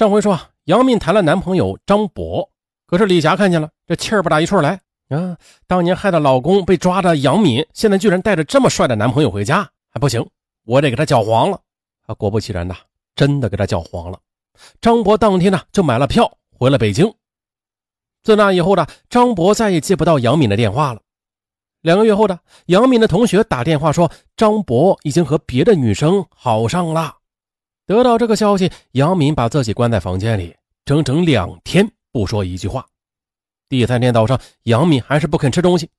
上回说啊，杨敏谈了男朋友张博，可是李霞看见了，这气儿不打一处来啊！当年害得老公被抓的杨敏，现在居然带着这么帅的男朋友回家，还不行，我得给他搅黄了啊！果不其然呐，真的给他搅黄了。张博当天呢就买了票回了北京。自那以后呢，张博再也接不到杨敏的电话了。两个月后呢，杨敏的同学打电话说，张博已经和别的女生好上了。得到这个消息，杨敏把自己关在房间里，整整两天不说一句话。第三天早上，杨敏还是不肯吃东西。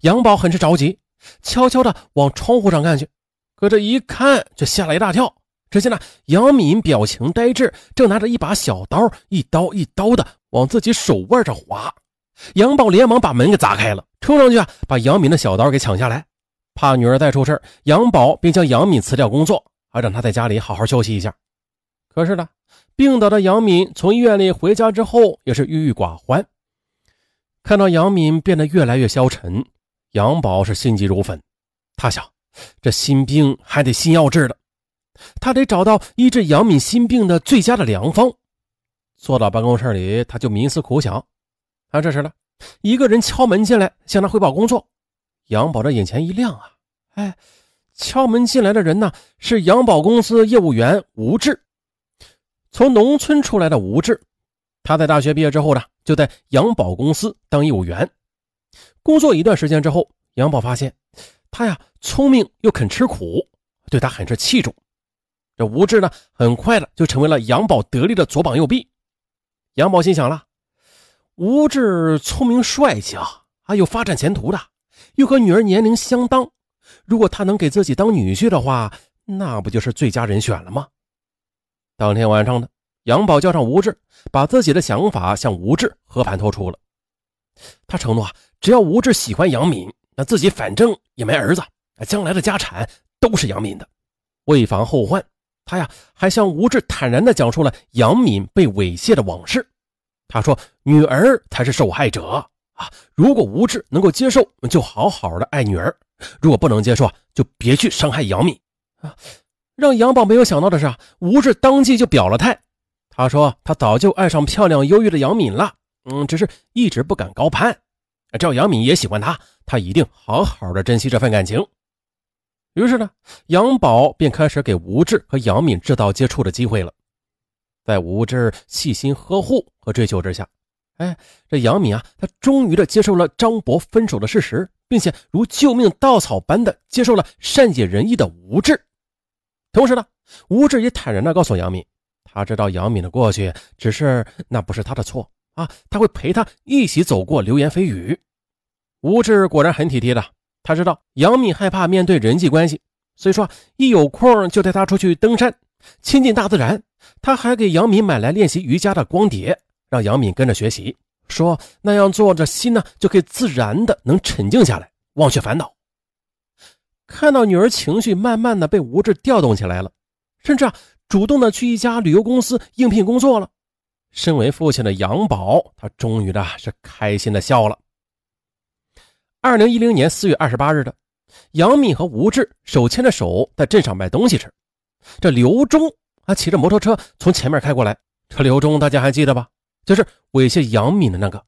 杨宝很是着急，悄悄地往窗户上看去，可这一看却吓了一大跳。只见呢，杨敏表情呆滞，正拿着一把小刀，一刀一刀的往自己手腕上划。杨宝连忙把门给砸开了，冲上去啊，把杨敏的小刀给抢下来。怕女儿再出事杨宝便将杨敏辞掉工作，让她在家里好好休息一下。可是呢，病倒的杨敏从医院里回家之后，也是郁郁寡欢。看到杨敏变得越来越消沉，杨宝是心急如焚。他想，这心病还得心药治的，他得找到医治杨敏心病的最佳的良方。坐到办公室里，他就冥思苦想。啊，这时呢，一个人敲门进来，向他汇报工作。杨宝的眼前一亮啊，哎，敲门进来的人呢是杨宝公司业务员吴志，从农村出来的吴志，他在大学毕业之后呢，就在杨宝公司当业务员。工作一段时间之后，杨宝发现他呀聪明又肯吃苦，对他很是器重。这吴志呢，很快的就成为了杨宝得力的左膀右臂。杨宝心想了。吴志聪明帅气啊，还有发展前途的，又和女儿年龄相当。如果他能给自己当女婿的话，那不就是最佳人选了吗？当天晚上呢，杨宝叫上吴志，把自己的想法向吴志和盘托出了。他承诺啊，只要吴志喜欢杨敏，那自己反正也没儿子，将来的家产都是杨敏的。为防后患，他呀还向吴志坦然地讲述了杨敏被猥亵的往事。他说：“女儿才是受害者啊！如果吴志能够接受，就好好的爱女儿；如果不能接受，就别去伤害杨敏啊！”让杨宝没有想到的是，吴志当即就表了态。他说：“他早就爱上漂亮忧郁的杨敏了，嗯，只是一直不敢高攀。只要杨敏也喜欢他，他一定好好的珍惜这份感情。”于是呢，杨宝便开始给吴志和杨敏制造接触的机会了。在吴志细心呵护和追求之下，哎，这杨敏啊，她终于的接受了张博分手的事实，并且如救命稻草般的接受了善解人意的吴志。同时呢，吴志也坦然的告诉杨敏，他知道杨敏的过去，只是那不是他的错啊，他会陪他一起走过流言蜚语。吴志果然很体贴的，他知道杨敏害怕面对人际关系，所以说一有空就带他出去登山。亲近大自然，他还给杨敏买来练习瑜伽的光碟，让杨敏跟着学习，说那样做着心呢就可以自然的能沉静下来，忘却烦恼。看到女儿情绪慢慢的被吴志调动起来了，甚至啊主动的去一家旅游公司应聘工作了。身为父亲的杨宝，他终于的是开心的笑了。二零一零年四月二十八日的，杨敏和吴志手牵着手在镇上买东西吃。这刘忠啊，骑着摩托车从前面开过来。这刘忠大家还记得吧？就是猥亵杨敏的那个。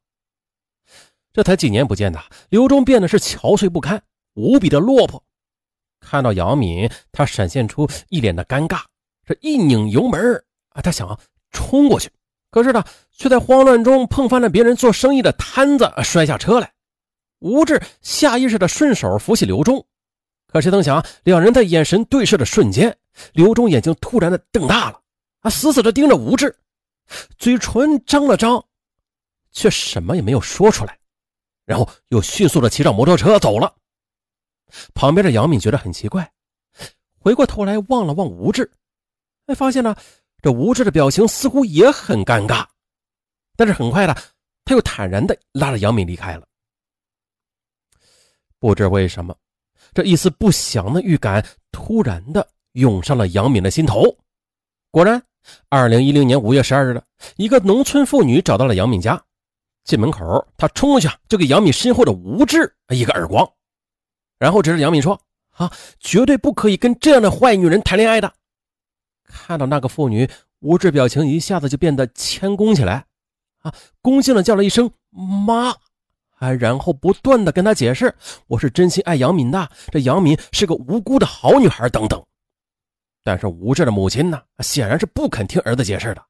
这才几年不见呐，刘忠变得是憔悴不堪，无比的落魄。看到杨敏，他闪现出一脸的尴尬，这一拧油门啊，他想冲过去，可是呢，却在慌乱中碰翻了别人做生意的摊子，摔下车来。吴志下意识的顺手扶起刘忠。可谁曾想，两人在眼神对视的瞬间，刘忠眼睛突然的瞪大了，啊，死死的盯着吴志，嘴唇张了张，却什么也没有说出来，然后又迅速的骑上摩托车走了。旁边的杨敏觉得很奇怪，回过头来望了望吴志，哎，发现呢，这吴志的表情似乎也很尴尬，但是很快的，他又坦然的拉着杨敏离开了。不知为什么。这一丝不祥的预感突然的涌上了杨敏的心头。果然，二零一零年五月十二日的一个农村妇女找到了杨敏家。进门口，她冲过去就给杨敏身后的吴志一个耳光，然后指着杨敏说：“啊，绝对不可以跟这样的坏女人谈恋爱的。”看到那个妇女，吴志表情一下子就变得谦恭起来，啊，恭敬的叫了一声“妈”，啊，然后不断的跟他解释：“我是真心爱杨敏的，这杨敏是个无辜的好女孩。”等等。但是吴志的母亲呢，显然是不肯听儿子解释的。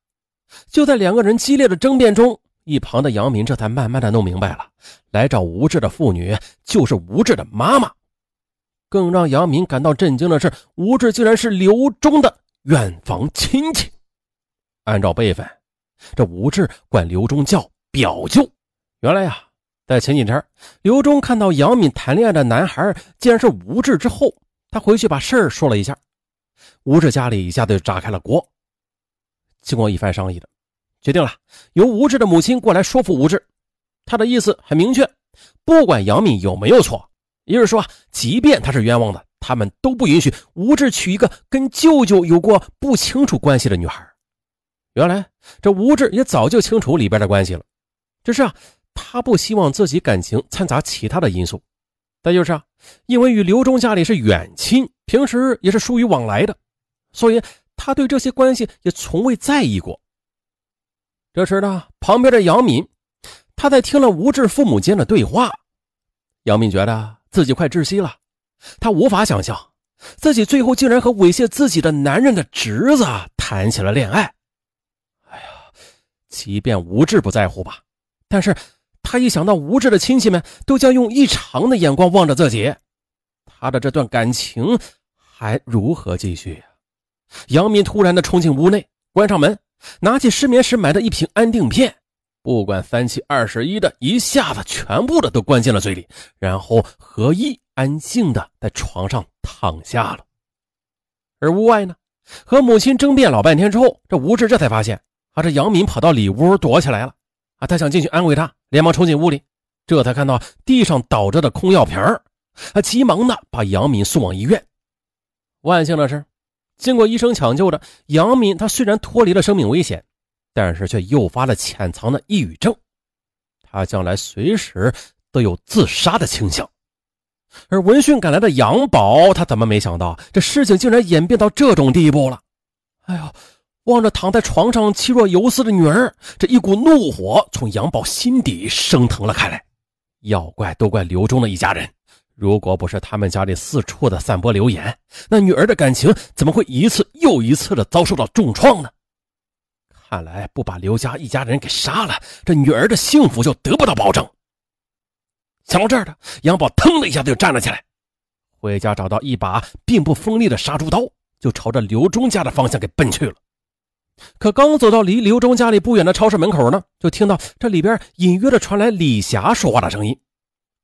就在两个人激烈的争辩中，一旁的杨敏这才慢慢的弄明白了，来找吴志的妇女就是吴志的妈妈。更让杨敏感到震惊的是，吴志竟然是刘忠的远房亲戚。按照辈分，这吴志管刘忠叫表舅。原来呀，在前几天，刘忠看到杨敏谈恋爱的男孩竟然是吴志之后，他回去把事儿说了一下，吴志家里一下子就炸开了锅。经过一番商议的，决定了由吴志的母亲过来说服吴志。他的意思很明确，不管杨敏有没有错。也就是说，即便他是冤枉的，他们都不允许吴志娶一个跟舅舅有过不清楚关系的女孩。原来这吴志也早就清楚里边的关系了，只是啊，他不希望自己感情掺杂其他的因素。再就是啊，因为与刘忠家里是远亲，平时也是疏于往来的，所以他对这些关系也从未在意过。这时呢，旁边的杨敏，他在听了吴志父母间的对话，杨敏觉得。自己快窒息了，他无法想象自己最后竟然和猥亵自己的男人的侄子谈起了恋爱。哎呀，即便吴志不在乎吧，但是他一想到吴志的亲戚们都将用异常的眼光望着自己，他的这段感情还如何继续呀？杨敏突然的冲进屋内，关上门，拿起失眠时买的一瓶安定片。不管三七二十一的，一下子全部的都灌进了嘴里，然后何一安静的在床上躺下了。而屋外呢，和母亲争辩老半天之后，这吴志这才发现，啊，这杨敏跑到里屋躲起来了。啊，他想进去安慰他，连忙冲进屋里，这才看到地上倒着的空药瓶，他急忙的把杨敏送往医院。万幸的是，经过医生抢救的杨敏，他虽然脱离了生命危险。但是却诱发了潜藏的抑郁症，他将来随时都有自杀的倾向。而闻讯赶来的杨宝，他怎么没想到这事情竟然演变到这种地步了？哎呦，望着躺在床上气若游丝的女儿，这一股怒火从杨宝心底升腾了开来。要怪都怪刘忠的一家人，如果不是他们家里四处的散播流言，那女儿的感情怎么会一次又一次的遭受到重创呢？看来不把刘家一家人给杀了，这女儿的幸福就得不到保证。想到这儿的杨宝腾的一下子就站了起来，回家找到一把并不锋利的杀猪刀，就朝着刘忠家的方向给奔去了。可刚走到离刘忠家里不远的超市门口呢，就听到这里边隐约的传来李霞说话的声音。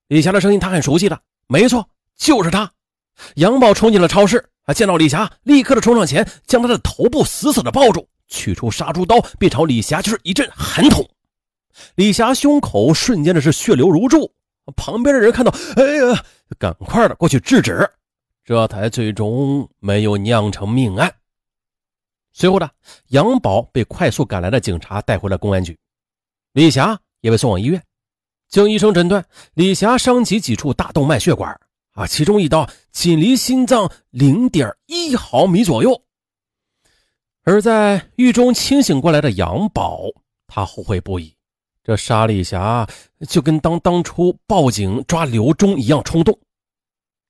李霞的声音他很熟悉的，没错，就是他。杨宝冲进了超市，啊，见到李霞，立刻的冲上前，将她的头部死死的抱住。取出杀猪刀，便朝李霞就是一阵狠捅。李霞胸口瞬间的是血流如注，旁边的人看到，哎呀，赶快的过去制止，这才最终没有酿成命案。随后呢，杨宝被快速赶来的警察带回了公安局，李霞也被送往医院。经医生诊断，李霞伤及几处大动脉血管，啊，其中一刀仅离心脏零点一毫米左右。而在狱中清醒过来的杨宝，他后悔不已。这杀丽霞就跟当当初报警抓刘忠一样冲动。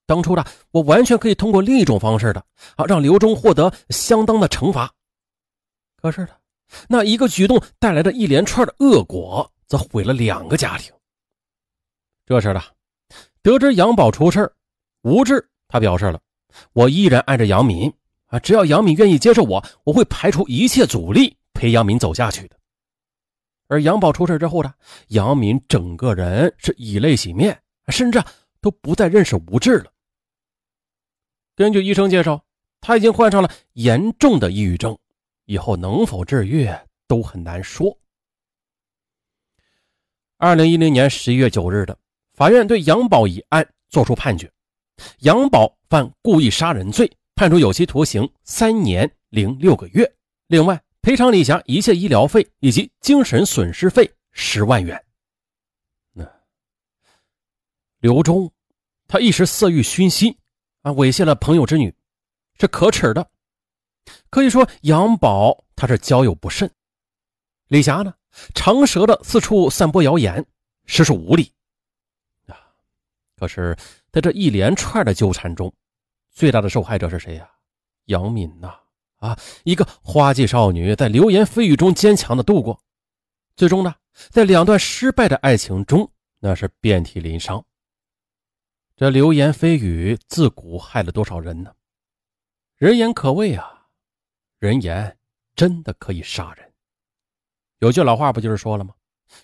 当初的我完全可以通过另一种方式的啊，让刘忠获得相当的惩罚。可是呢，那一个举动带来的一连串的恶果，则毁了两个家庭。这时呢得知杨宝出事吴志他表示了，我依然爱着杨敏。啊，只要杨敏愿意接受我，我会排除一切阻力陪杨敏走下去的。而杨宝出事之后呢，杨敏整个人是以泪洗面，甚至都不再认识吴志了。根据医生介绍，他已经患上了严重的抑郁症，以后能否治愈都很难说。二零一零年十一月九日的，法院对杨宝一案作出判决，杨宝犯故意杀人罪。判处有期徒刑三年零六个月，另外赔偿李霞一切医疗费以及精神损失费十万元。那刘忠，他一时色欲熏心啊，猥亵了朋友之女，是可耻的。可以说杨宝他是交友不慎，李霞呢长舌的四处散播谣言，实属无理啊。可是，在这一连串的纠缠中，最大的受害者是谁呀？杨敏呐！啊，一个花季少女在流言蜚语中坚强的度过，最终呢，在两段失败的爱情中，那是遍体鳞伤。这流言蜚语自古害了多少人呢？人言可畏啊，人言真的可以杀人。有句老话不就是说了吗？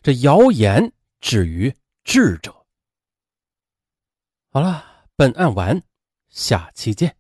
这谣言止于智者。好了，本案完，下期见。